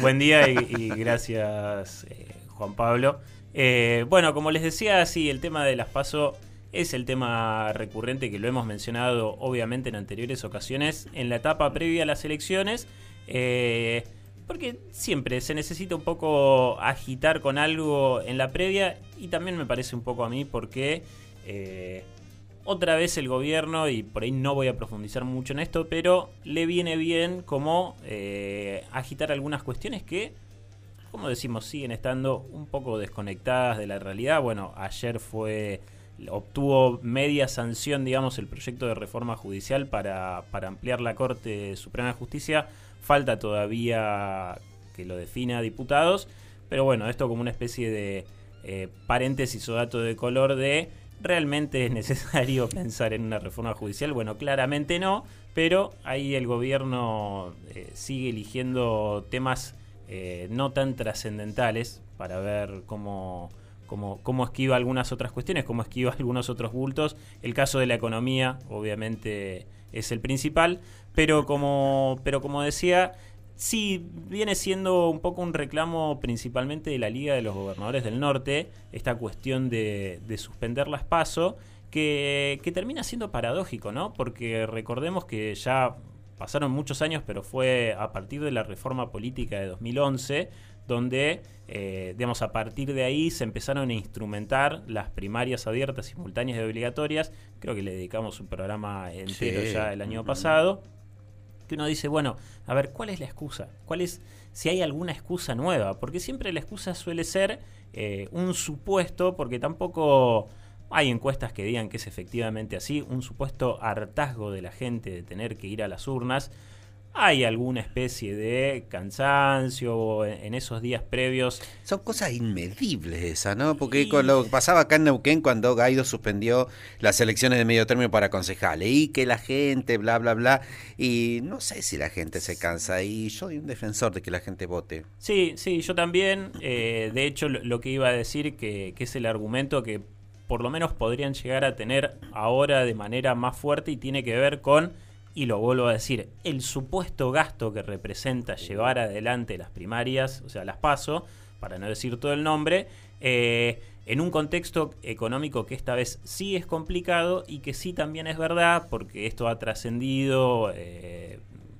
Buen día y, gracias, eh, Juan Pablo. Eh, bueno, como les decía, sí, el tema de las es el tema recurrente que lo hemos mencionado obviamente en anteriores ocasiones en la etapa previa a las elecciones. Eh, porque siempre se necesita un poco agitar con algo en la previa y también me parece un poco a mí porque otra vez el gobierno, y por ahí no voy a profundizar mucho en esto, pero le viene bien como eh, agitar algunas cuestiones que, como decimos, siguen estando un poco desconectadas de la realidad. Bueno, ayer fue obtuvo media sanción, digamos, el proyecto de reforma judicial para, para ampliar la Corte Suprema de Justicia. Falta todavía que lo defina diputados, pero bueno, esto como una especie de eh, paréntesis o dato de color de ¿Realmente es necesario pensar en una reforma judicial? Bueno, claramente no, pero ahí el gobierno eh, sigue eligiendo temas eh, no tan trascendentales para ver cómo, cómo, cómo, esquiva algunas otras cuestiones, cómo esquiva algunos otros bultos. El caso de la economía, obviamente, es el principal, pero como, pero como decía, Sí, viene siendo un poco un reclamo principalmente de la Liga de los Gobernadores del Norte, esta cuestión de, suspender las PASO, que, termina siendo paradójico, ¿no? Porque recordemos que ya pasaron muchos años, pero fue a partir de la reforma política de 2011, donde, eh, digamos, a partir de ahí se empezaron a instrumentar las primarias abiertas, simultáneas y obligatorias. Creo que le dedicamos un programa entero ya el año pasado uno dice, bueno, a ver, ¿cuál es la excusa? ¿Cuál es, si hay alguna excusa nueva? Porque siempre la excusa suele ser eh, un supuesto, porque tampoco hay encuestas que digan que es efectivamente así, un supuesto hartazgo de la gente de tener que ir a las urnas hay alguna especie de cansancio en esos días previos. Son cosas inmedibles esas, ¿no? Porque con lo que pasaba acá en Neuquén cuando Gaido suspendió las elecciones de medio término para concejales y que la gente, bla, bla, bla, y no sé si la gente se cansa y yo soy un defensor de que la gente vote. Sí, sí, yo también. Eh, de hecho, lo que iba a decir que, que es el argumento que por lo menos podrían llegar a tener ahora de manera más fuerte y tiene que ver con y lo vuelvo a decir, el supuesto gasto que representa llevar adelante las primarias, o sea, las paso, para no decir todo el nombre, eh, en un contexto económico que esta vez sí es complicado y que sí también es verdad, porque esto ha trascendido eh,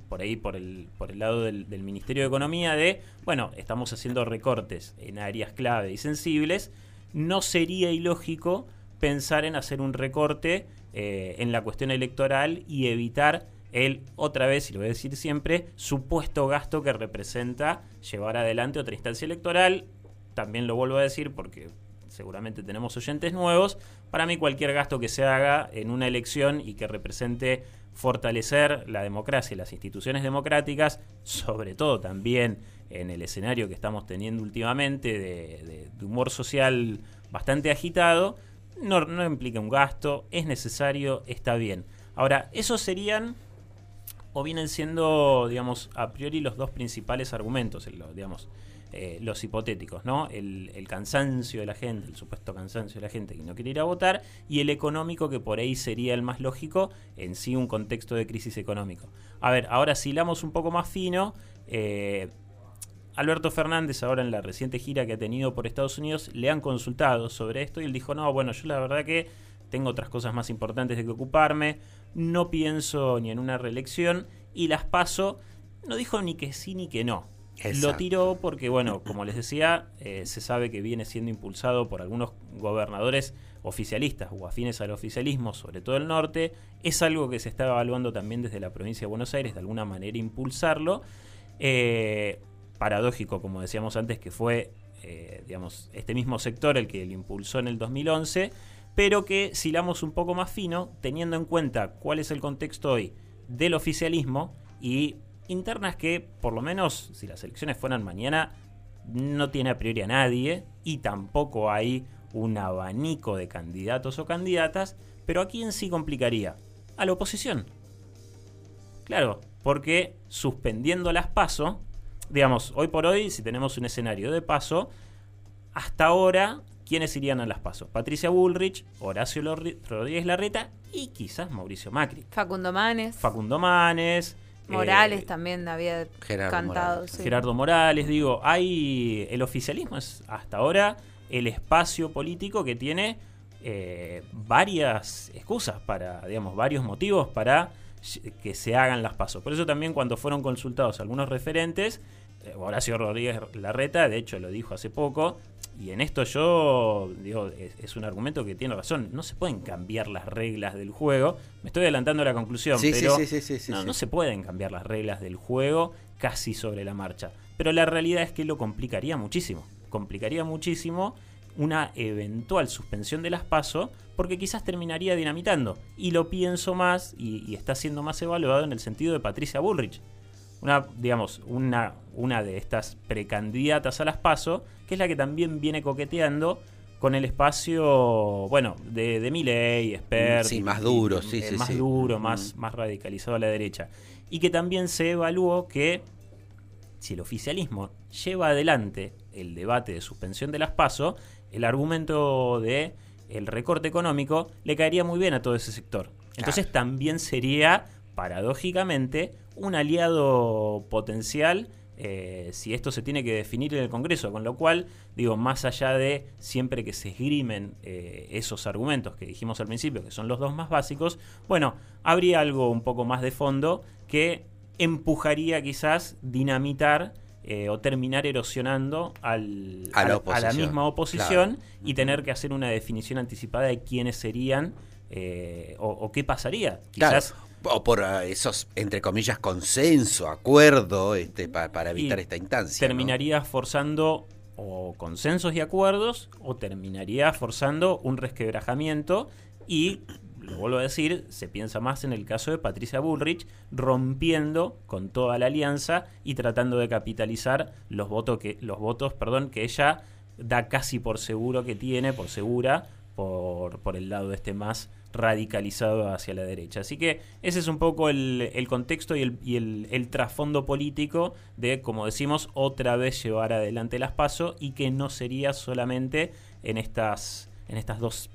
por ahí, por el, por el lado del, del Ministerio de Economía, de, bueno, estamos haciendo recortes en áreas clave y sensibles, no sería ilógico pensar en hacer un recorte eh, en la cuestión electoral y evitar el, otra vez, y lo voy a decir siempre, supuesto gasto que representa llevar adelante otra instancia electoral. También lo vuelvo a decir porque seguramente tenemos oyentes nuevos. Para mí cualquier gasto que se haga en una elección y que represente fortalecer la democracia y las instituciones democráticas, sobre todo también en el escenario que estamos teniendo últimamente de humor social bastante agitado, no, implica un gasto, es necesario, está bien. Ahora, esos serían o vienen siendo, digamos, a priori los dos principales argumentos, digamos, eh, los hipotéticos, ¿no? El, cansancio de la gente, el supuesto cansancio de la gente que no quiere ir a votar, y el económico, que por ahí sería el más lógico, en sí un contexto de crisis económico. A ver, ahora si hilamos un poco más fino, eh, Alberto Fernández, ahora en la reciente gira que ha tenido por Estados Unidos, le han consultado sobre esto y él dijo, no, bueno, yo la verdad que tengo otras cosas más importantes de que ocuparme, no pienso ni en una reelección y las paso, no dijo ni que sí ni que no. Lo tiró porque, bueno, como les decía, eh, se sabe que viene siendo impulsado por algunos gobernadores oficialistas o afines al oficialismo, sobre todo el norte. Es algo que se está evaluando también desde la provincia de Buenos Aires, de alguna manera impulsarlo. Eh, paradójico, como decíamos antes, que fue, eh, digamos, este mismo sector el que lo impulsó en el 2011, pero que si un poco más fino, teniendo en cuenta cuál es el contexto hoy del oficialismo y internas que, por lo menos, si las elecciones fueran mañana, no tiene a priori a nadie y tampoco hay un abanico de candidatos o candidatas, pero ¿a quién sí complicaría? A la oposición. Claro, porque suspendiendo las pasos digamos, hoy por hoy, si tenemos un escenario de paso, hasta ahora, ¿quiénes irían a las pasos? Patricia Bullrich, Horacio Rodríguez Larreta y quizás Mauricio Macri. Facundo Manes. Facundo Manes. Morales también había cantado. Gerardo Morales, digo, hay el oficialismo es hasta ahora el espacio político que tiene eh, varias excusas para, digamos, varios motivos para que se hagan las pasos. Por eso también cuando fueron consultados algunos referentes, eh, Horacio Rodríguez Larreta, de hecho lo dijo hace poco, y en esto yo digo, es, un argumento que tiene razón, no se pueden cambiar las reglas del juego, me estoy adelantando a la conclusión, pero no, no se pueden cambiar las reglas del juego casi sobre la marcha, pero la realidad es que lo complicaría muchísimo, complicaría muchísimo una eventual suspensión de las PASO porque quizás terminaría dinamitando. Y lo pienso más y, está siendo más evaluado en el sentido de Patricia Bullrich. Una, digamos, una, una de estas precandidatas a las PASO, que es la que también viene coqueteando con el espacio, bueno, de, de Milley, expert. Sí, más duro, sí, eh, sí, Más duro, más, más radicalizado a la derecha. Y que también se evaluó que si el oficialismo lleva adelante el debate de suspensión de las PASO, el argumento de el recorte económico le caería muy bien a todo ese sector. Entonces también sería, paradójicamente, un aliado potencial eh, si esto se tiene que definir en el Congreso, con lo cual, digo, más allá de siempre que se esgrimen eh, esos argumentos que dijimos al principio, que son los dos más básicos, bueno, habría algo un poco más de fondo que empujaría quizás dinamitar eh, o terminar erosionando al, a, la misma oposición y tener que hacer una definición anticipada de quiénes serían eh, o, qué pasaría. Quizás. O por ah, esos, entre comillas, consenso, acuerdo, este, para evitar esta instancia. Terminaría forzando o consensos y acuerdos, o terminaría forzando un resquebrajamiento y lo vuelvo a decir, se piensa más en el caso de Patricia Bullrich rompiendo con toda la alianza y tratando de capitalizar los votos que los votos, perdón, que ella da casi por seguro que tiene, por segura, por, por el lado este más radicalizado hacia la derecha. Así que ese es un poco el, contexto y, el, y el, el, trasfondo político de, como decimos, otra vez llevar adelante las pasos y que no sería solamente en estas, en estas dos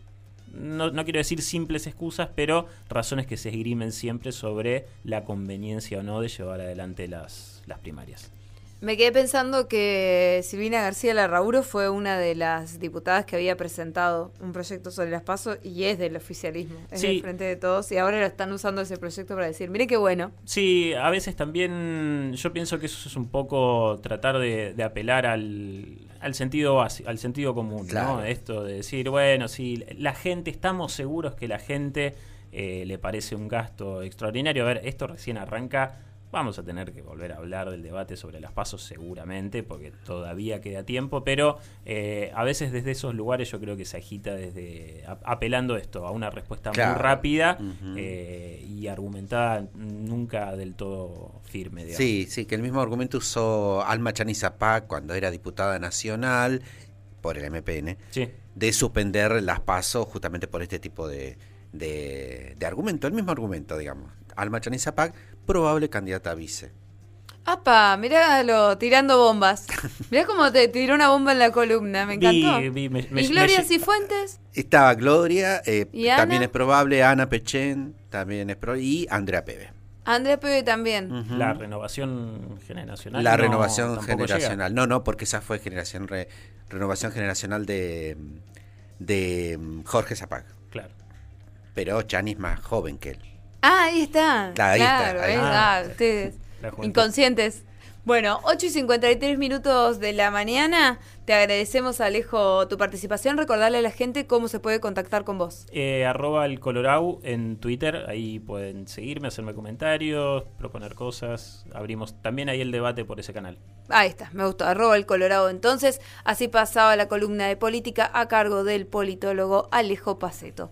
no, no, quiero decir simples excusas, pero razones que se esgrimen siempre sobre la conveniencia o no de llevar adelante las, las primarias. Me quedé pensando que Silvina García Larrauro fue una de las diputadas que había presentado un proyecto sobre las pasos y es del oficialismo, es del frente de todos y ahora lo están usando ese proyecto para decir, mire qué bueno. Sí, a veces también yo pienso que eso es un poco tratar de, apelar al, al sentido al sentido común, ¿no? Esto de decir, bueno, si la gente, estamos seguros que la gente eh, le parece un gasto extraordinario. A ver, esto recién arranca Vamos a tener que volver a hablar del debate sobre las pasos seguramente, porque todavía queda tiempo, pero eh, a veces desde esos lugares yo creo que se agita desde apelando esto a una respuesta muy rápida eh, y argumentada nunca del todo firme. Digamos. Sí, sí, que el mismo argumento usó Alma Chanizapá cuando era diputada nacional por el MPN, de suspender las pasos justamente por este tipo de, de, de argumento, el mismo argumento, digamos. Alma Chanizapac, probable candidata a vice. apa, míralo, tirando bombas. Mirá cómo te tiró una bomba en la columna, me encantó. ¿Y Gloria Cifuentes? Estaba Gloria, eh, también es probable, Ana Pechen, también es probable, y Andrea Pebe. Andrea Pebe también. La renovación generacional. La renovación generacional. No, no, porque esa fue generación renovación generacional de, de mm, Jorge Zapac. Claro. Pero Chani es más joven que él. Ah, ahí está. Claro, ahí está. ustedes. Inconscientes. Bueno, 8 y 53 minutos de la mañana. Te agradecemos, Alejo, tu participación. Recordarle a la gente cómo se puede contactar con vos. Eh, arroba el Colorau en Twitter. Ahí pueden seguirme, hacerme comentarios, proponer cosas. Abrimos también ahí el debate por ese canal. Ahí está, me gustó. Arroba el Colorado. Entonces, así pasaba la columna de política a cargo del politólogo Alejo Paceto.